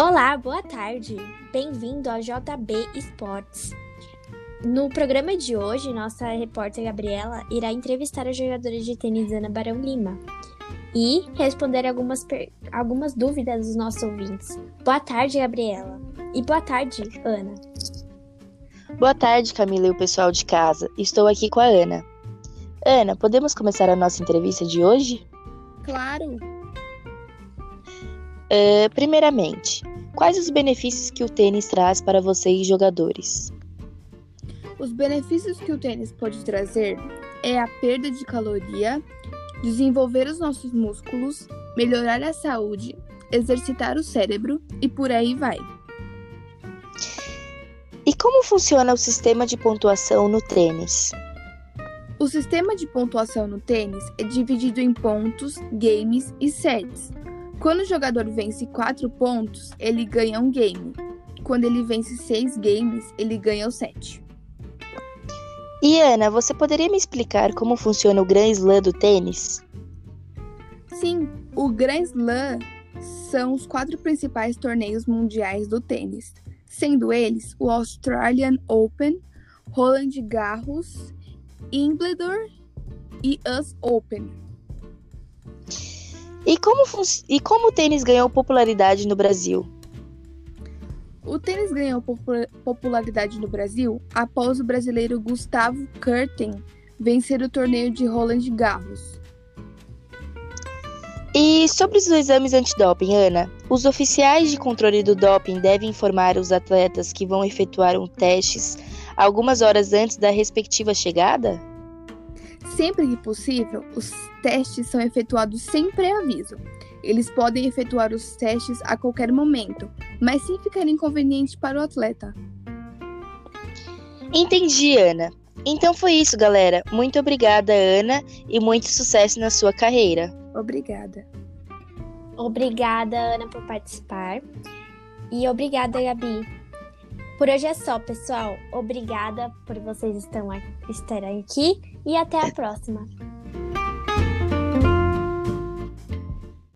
Olá, boa tarde. Bem-vindo ao JB Esportes. No programa de hoje, nossa repórter Gabriela irá entrevistar a jogadora de tênis Ana Barão Lima e responder algumas, algumas dúvidas dos nossos ouvintes. Boa tarde, Gabriela. E boa tarde, Ana. Boa tarde, Camila e o pessoal de casa. Estou aqui com a Ana. Ana, podemos começar a nossa entrevista de hoje? Claro. Uh, primeiramente, quais os benefícios que o tênis traz para vocês, jogadores? Os benefícios que o tênis pode trazer é a perda de caloria, desenvolver os nossos músculos, melhorar a saúde, exercitar o cérebro e por aí vai. E como funciona o sistema de pontuação no tênis? O sistema de pontuação no tênis é dividido em pontos, games e sets. Quando o jogador vence 4 pontos, ele ganha um game. Quando ele vence 6 games, ele ganha o set. E Ana, você poderia me explicar como funciona o Grand Slam do tênis? Sim, o Grand Slam são os quatro principais torneios mundiais do tênis, sendo eles o Australian Open, Roland Garros, Wimbledon e US Open. E como, e como o tênis ganhou popularidade no Brasil? O tênis ganhou popularidade no Brasil após o brasileiro Gustavo Kurten vencer o torneio de Roland Garros. E sobre os exames antidoping, Ana, os oficiais de controle do doping devem informar os atletas que vão efetuar um testes algumas horas antes da respectiva chegada? Sempre que possível, os testes são efetuados sem pré-aviso eles podem efetuar os testes a qualquer momento, mas sem ficar inconveniente para o atleta. Entendi, Ana. Então foi isso, galera. Muito obrigada, Ana, e muito sucesso na sua carreira. Obrigada. Obrigada, Ana, por participar. E obrigada, Gabi. Por hoje é só, pessoal. Obrigada por vocês estarem aqui e até a próxima.